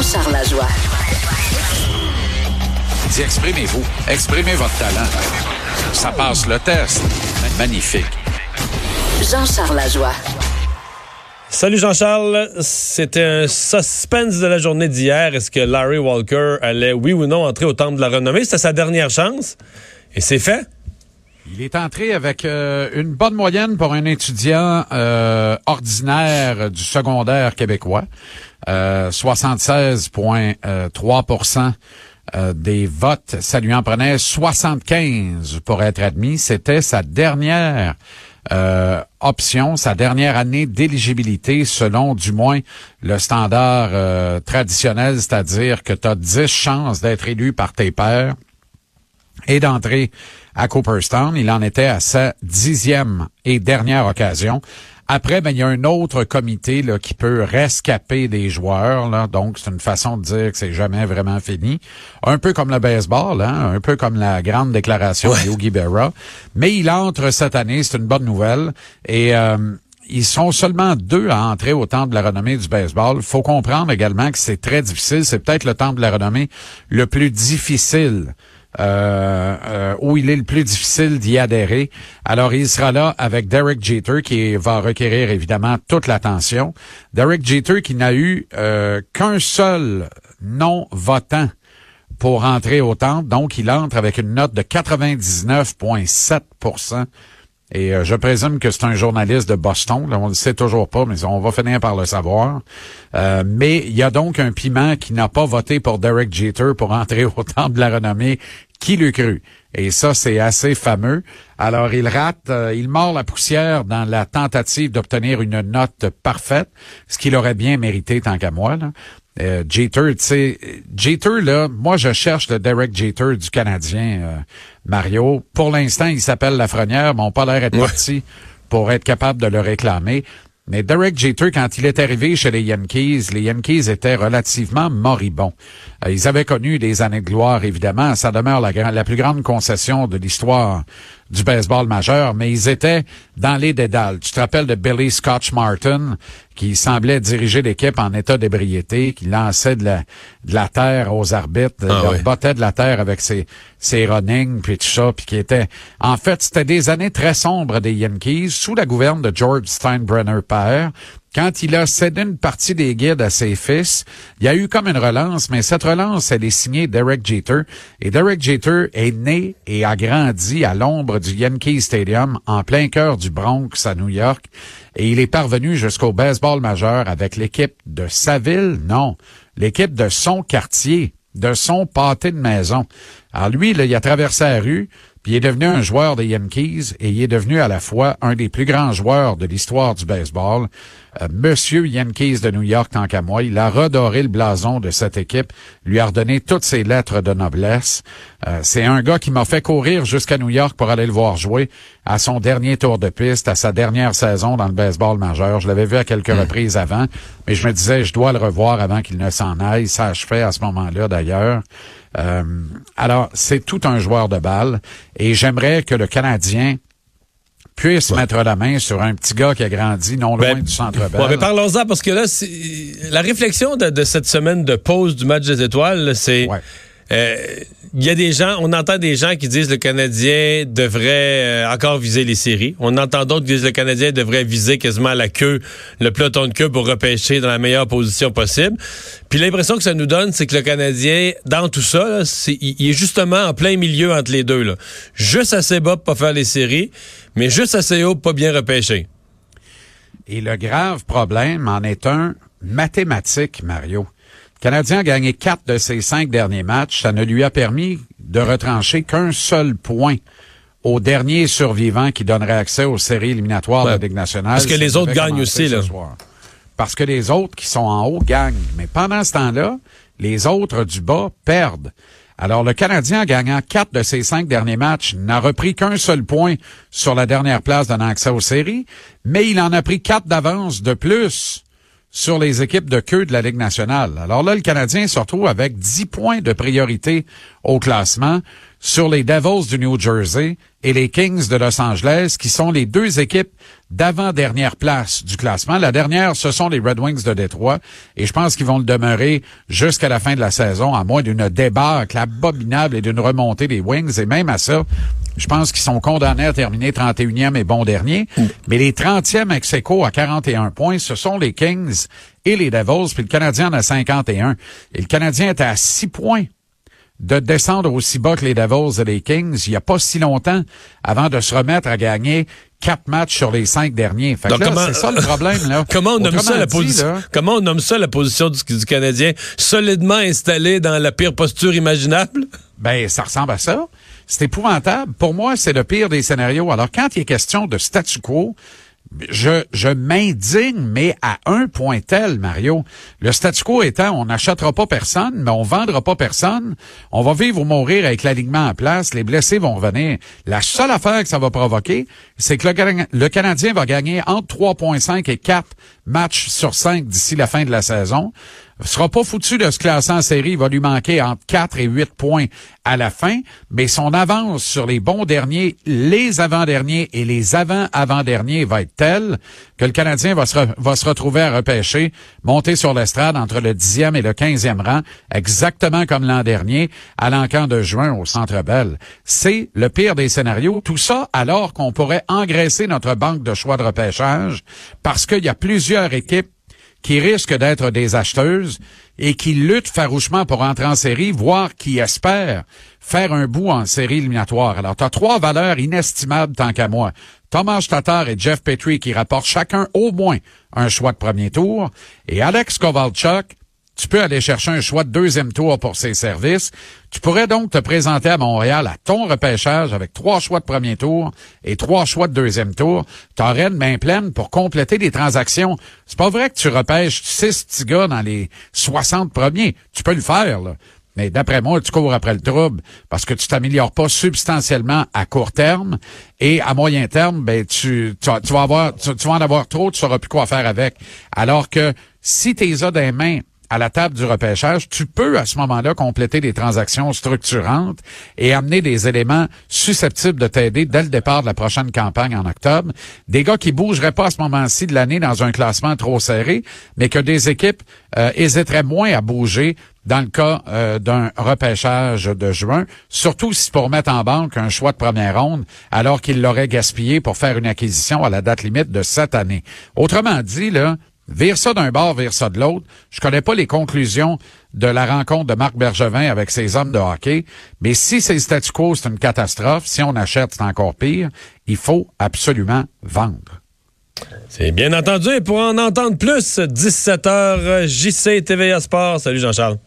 Jean-Charles Lajoie. Dis, exprimez-vous. Exprimez votre talent. Ça passe le test. Magnifique. Jean-Charles Lajoie. Salut Jean-Charles, c'était un suspense de la journée d'hier. Est-ce que Larry Walker allait, oui ou non, entrer au Temple de la Renommée? C'était sa dernière chance. Et c'est fait. Il est entré avec euh, une bonne moyenne pour un étudiant euh, ordinaire du secondaire québécois. Euh, 76,3% euh, des votes. Ça lui en prenait 75 pour être admis. C'était sa dernière option, sa dernière année d'éligibilité selon du moins le standard traditionnel, c'est-à-dire que tu as 10 chances d'être élu par tes pairs et d'entrer à Cooperstown. Il en était à sa dixième et dernière occasion. Après, ben, il y a un autre comité là, qui peut rescaper des joueurs. Là. Donc, c'est une façon de dire que c'est jamais vraiment fini. Un peu comme le baseball, hein? un peu comme la grande déclaration de Yogi Berra. Mais il entre cette année, c'est une bonne nouvelle. Et euh, ils sont seulement deux à entrer au temps de la renommée du baseball. faut comprendre également que c'est très difficile. C'est peut-être le temps de la renommée le plus difficile euh, euh, où il est le plus difficile d'y adhérer. Alors, il sera là avec Derek Jeter qui va requérir évidemment toute l'attention. Derek Jeter qui n'a eu euh, qu'un seul non-votant pour entrer au temple. Donc, il entre avec une note de 99,7 et je présume que c'est un journaliste de Boston. Là, on ne le sait toujours pas, mais on va finir par le savoir. mais il y a donc un piment qui n'a pas voté pour Derek Jeter pour entrer au temple de la renommée qui le cru? Et ça, c'est assez fameux. Alors, il rate, euh, il mord la poussière dans la tentative d'obtenir une note parfaite, ce qu'il aurait bien mérité tant qu'à moi. Euh, Jeter, tu sais, Jeter, là, moi, je cherche le Derek Jeter du Canadien, euh, Mario. Pour l'instant, il s'appelle Lafrenière, mais on pas l'air être parti pour être capable de le réclamer. Mais Derek Jeter, quand il est arrivé chez les Yankees, les Yankees étaient relativement moribonds. Euh, ils avaient connu des années de gloire, évidemment. Ça demeure la, la plus grande concession de l'histoire du baseball majeur, mais ils étaient dans les dédales. Tu te rappelles de Billy Scotch Martin, qui semblait diriger l'équipe en état d'ébriété, qui lançait de la, de la terre aux arbitres, ah, bottait de la terre avec ses, ses runnings, puis tout ça, puis qui était... En fait, c'était des années très sombres des Yankees, sous la gouverne de George Steinbrenner père, quand il a cédé une partie des guides à ses fils, il y a eu comme une relance, mais cette relance, elle est signée Derek Jeter. Et Derek Jeter est né et a grandi à l'ombre du Yankee Stadium, en plein cœur du Bronx à New York. Et il est parvenu jusqu'au baseball majeur avec l'équipe de sa ville, non, l'équipe de son quartier, de son pâté de maison. Alors lui, il a traversé la rue, puis il est devenu un joueur des Yankees et il est devenu à la fois un des plus grands joueurs de l'histoire du baseball. Euh, Monsieur Yankees de New York, tant qu'à moi, il a redoré le blason de cette équipe, lui a redonné toutes ses lettres de noblesse. Euh, c'est un gars qui m'a fait courir jusqu'à New York pour aller le voir jouer à son dernier tour de piste, à sa dernière saison dans le baseball majeur. Je l'avais vu à quelques hmm. reprises avant, mais je me disais, je dois le revoir avant qu'il ne s'en aille. Ça je fais à ce moment-là, d'ailleurs. Euh, alors, c'est tout un joueur de balle et j'aimerais que le Canadien puisse mettre la main sur un petit gars qui a grandi non loin ben, du centre belle. parlons-en parce que là, la réflexion de, cette semaine de pause du match des étoiles, c'est euh, il y a des gens, on entend des gens qui disent le Canadien devrait euh, encore viser les séries. On entend d'autres qui disent le Canadien devrait viser quasiment la queue, le peloton de queue pour repêcher dans la meilleure position possible. Puis l'impression que ça nous donne, c'est que le Canadien, dans tout ça, il, est justement en plein milieu entre les deux. Là. Juste assez bas pour pas faire les séries, mais juste assez haut pour pas bien repêcher. Et le grave problème en est un mathématique, Mario. Le Canadien a gagné quatre de ses cinq derniers matchs. Ça ne lui a permis de retrancher qu'un seul point au dernier survivant qui donnerait accès aux séries éliminatoires de la Ligue nationale. Parce que les autres gagnent aussi, là. Parce que les autres qui sont en haut gagnent. Mais pendant ce temps-là, les autres du bas perdent. Alors, le Canadien, gagnant quatre de ses cinq derniers matchs, n'a repris qu'un seul point sur la dernière place donnant accès aux séries, mais il en a pris quatre d'avance de plus sur les équipes de queue de la Ligue nationale. Alors là, le Canadien se retrouve avec 10 points de priorité au classement sur les Devils du New Jersey et les Kings de Los Angeles, qui sont les deux équipes d'avant-dernière place du classement. La dernière, ce sont les Red Wings de Détroit, et je pense qu'ils vont le demeurer jusqu'à la fin de la saison, à moins d'une débâcle abominable et d'une remontée des Wings, et même à ça, je pense qu'ils sont condamnés à terminer 31e et bon dernier. Mm. Mais les 30e ex à 41 points, ce sont les Kings et les Devils, puis le Canadien en a 51. Et le Canadien est à 6 points de descendre aussi bas que les Devils et les Kings il n'y a pas si longtemps avant de se remettre à gagner quatre matchs sur les cinq derniers. Fait c'est ça le problème, là. comment on nomme ça la position? Comment on nomme ça la position du, du, Canadien? Solidement installé dans la pire posture imaginable? Ben, ça ressemble à ça. C'est épouvantable. Pour moi, c'est le pire des scénarios. Alors, quand il est question de statu quo, je, m'indigne, mais à un point tel, Mario. Le statu quo étant, on n'achètera pas personne, mais on vendra pas personne. On va vivre ou mourir avec l'alignement en place. Les blessés vont revenir. La seule affaire que ça va provoquer, c'est que le, le Canadien va gagner entre 3,5 et 4 matchs sur 5 d'ici la fin de la saison sera pas foutu de se classer en série. Il va lui manquer entre 4 et 8 points à la fin, mais son avance sur les bons derniers, les avant-derniers et les avant-avant-derniers va être telle que le Canadien va se, va se retrouver à repêcher, monter sur l'estrade entre le 10e et le 15e rang, exactement comme l'an dernier, à l'encan de juin au Centre Bell. C'est le pire des scénarios. Tout ça alors qu'on pourrait engraisser notre banque de choix de repêchage parce qu'il y a plusieurs équipes qui risquent d'être des acheteuses et qui luttent farouchement pour entrer en série, voire qui espèrent faire un bout en série éliminatoire. Alors, tu as trois valeurs inestimables tant qu'à moi. Thomas Tatar et Jeff Petrie qui rapportent chacun au moins un choix de premier tour, et Alex Kovalchuk tu peux aller chercher un choix de deuxième tour pour ses services. Tu pourrais donc te présenter à Montréal à ton repêchage avec trois choix de premier tour et trois choix de deuxième tour. Tu aurais une main pleine pour compléter des transactions. C'est pas vrai que tu repêches six petits gars dans les 60 premiers. Tu peux le faire, là. Mais d'après moi, tu cours après le trouble parce que tu t'améliores pas substantiellement à court terme et à moyen terme, ben tu, tu, vas avoir, tu, vas en avoir trop, tu sauras plus quoi faire avec. Alors que si tes as mains à la table du repêchage, tu peux à ce moment-là compléter des transactions structurantes et amener des éléments susceptibles de t'aider dès le départ de la prochaine campagne en octobre. Des gars qui bougeraient pas à ce moment-ci de l'année dans un classement trop serré, mais que des équipes euh, hésiteraient moins à bouger dans le cas euh, d'un repêchage de juin, surtout si pour mettre en banque un choix de première ronde, alors qu'ils l'auraient gaspillé pour faire une acquisition à la date limite de cette année. Autrement dit, là, Vire ça d'un bord, vire ça de l'autre. Je connais pas les conclusions de la rencontre de Marc Bergevin avec ses hommes de hockey, mais si c'est statu quo, c'est une catastrophe. Si on achète, c'est encore pire. Il faut absolument vendre. C'est bien entendu. Et pour en entendre plus, 17h, JC TVA Sport. Salut Jean-Charles.